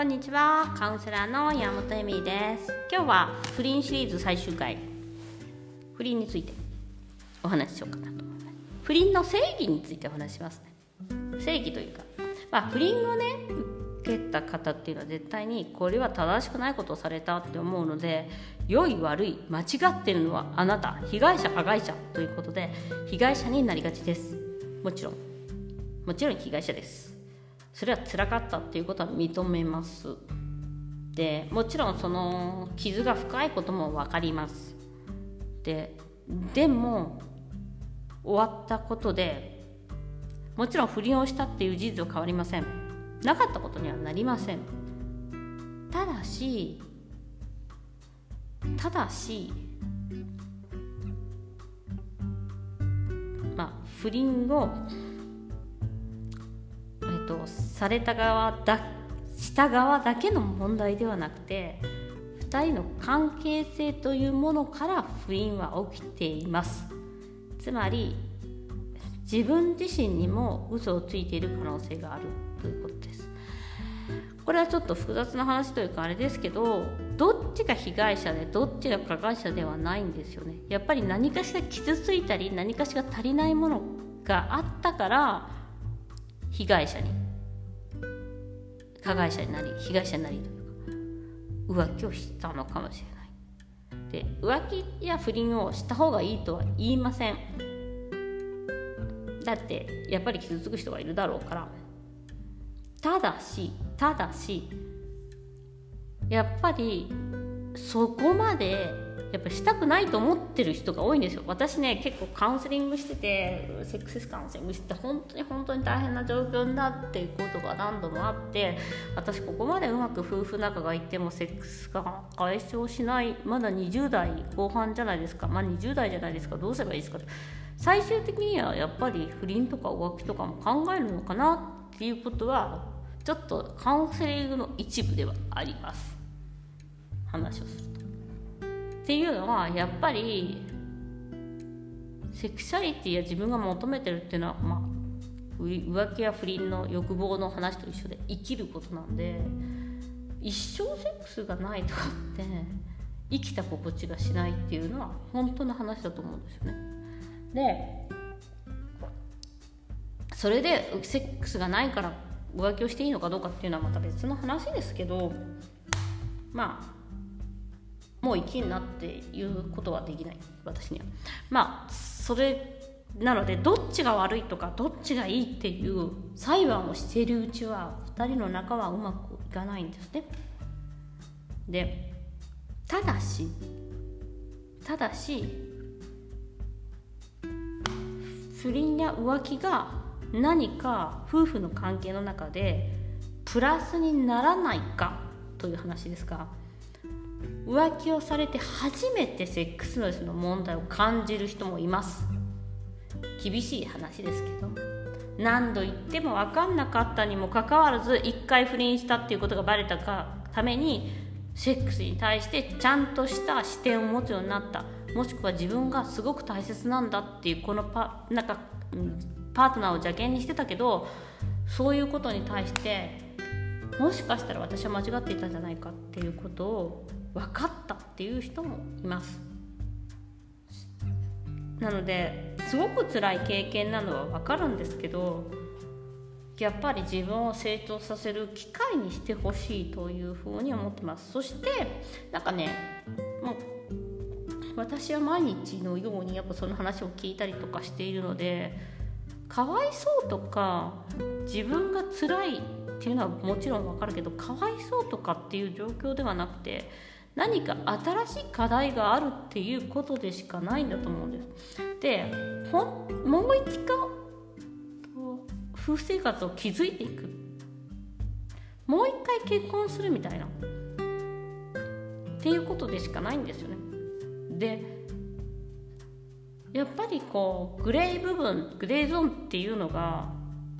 こんにちは。カウンセラーの山本恵美です。今日は不倫シリーズ最終回。不倫について。お話ししようかなと思います。不倫の正義についてお話しますね。正義というか。まあ不倫をね受けた方っていうのは絶対にこれは正しくないことをされたって思うので良い悪い間違ってるのはあなた被害者加害者ということで被害者になりがちです。もちろん。もちろん被害者です。それは辛かったっていうことは認めます。でもちろんその傷が深いことも分かります。ででも終わったことでもちろん不倫をしたっていう事実は変わりません。なかったことにはなりません。ただしただしまあ不倫をとされた側だした側だけの問題ではなくて2人の関係性というものから不倫は起きています。つまり自分自身にも嘘をついている可能性があるということです。これはちょっと複雑な話というかあれですけどどっちが被害者でどっちが加害者ではないんですよね。やっぱり何かしら傷ついたり何かしら足りないものがあったから被害者に加害者になり被害者になりというか浮気をしたのかもしれない。で浮気や不倫をした方がいいとは言いません。だってやっぱり傷つく人がいるだろうから。ただしただしやっぱりそこまでやっぱしたくないと思ってる人が多いんですよ。私ね結構カウンセリングしててセックスカウンセリングして本当に本当に大変な状況になっていくことが何度もあって私ここまでうまく夫婦仲がいってもセックスが解消しないまだ20代後半じゃないですか。まあ20代じゃないですか。どうすればいいですか最終的にはやっぱり不倫とか浮気とかも考えるのかなっていうことはちょっとカウンセリングの一部ではあります。話をすると。っていうのはやっぱりセクシャリティや自分が求めてるっていうのは、まあ、浮気や不倫の欲望の話と一緒で生きることなんで一生セックスがないとかって生きた心地がしないっていうのは本当の話だと思うんですよね。でそれでセックスがないから浮気をしていいのかどうかっていうのはまた別の話ですけどまあもう生きんなっていうことはできない私には。まあそれなのでどっちが悪いとかどっちがいいっていう裁判をしているうちは2人の仲はうまくいかないんですね。でただしただし不倫や浮気が何か夫婦の関係の中でプラスにならないかという話ですが浮気をされて初めてセックスレスの問題を感じる人もいます。厳しい話ですけど。何度言っても分かんなかったにもかかわらず1回不倫したっていうことがバレたかためにセックスに対してちゃんとした視点を持つようになった。もしくは自分がすごく大切なんだっていうこのパなんかパートナーを邪険にしてたけどそういうことに対してもしかしたら私は間違っていたんじゃないかっていうことを分かったっていう人もいます。なのですごく辛い経験なのは分かるんですけどやっぱり自分を成長させる機会にしてほしいというふうに思ってます。そしてなんかねもう私は毎日のようにやっぱその話を聞いたりとかしているのでかわいそうとか自分が辛いっていうのはもちろんわかるけどかわいそうとかっていう状況ではなくて何か新しい課題があるっていうことでしかないんだと思うんです。でほんもう一回夫婦生活を築いていくもう一回結婚するみたいなっていうことでしかないんですよね。でやっぱりこうグレー部分グレーゾーンっていうのが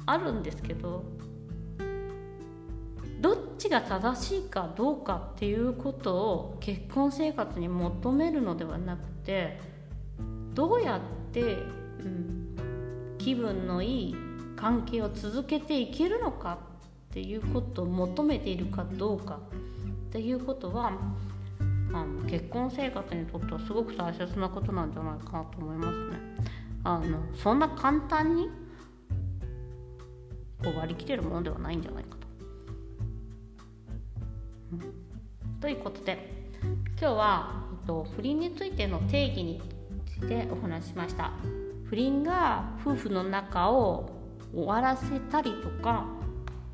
あるんですけどどっちが正しいかどうかっていうことを結婚生活に求めるのではなくてどうやって、うん、気分のいい関係を続けていけるのかっていうことを求めているかどうかっていうことはあの結婚生活にとってはすごく大切なことなんじゃないかなと思いますね。あのそんな簡単にこう割り切れるものではないんじゃないかと。うん、ということで今日は、えっと、不倫についての定義についてお話ししました。不倫が夫婦の中を終わらせたりとか、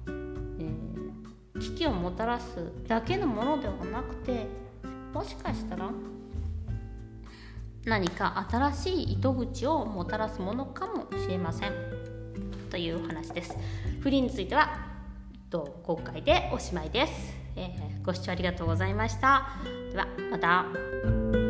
えー、危機をもたらすだけのものではなくてもしかしたら何か新しい糸口をもたらすものかもしれません。という話です。不倫については今回でおしまいです、えー、ご視聴ありがとうございました。ではまた。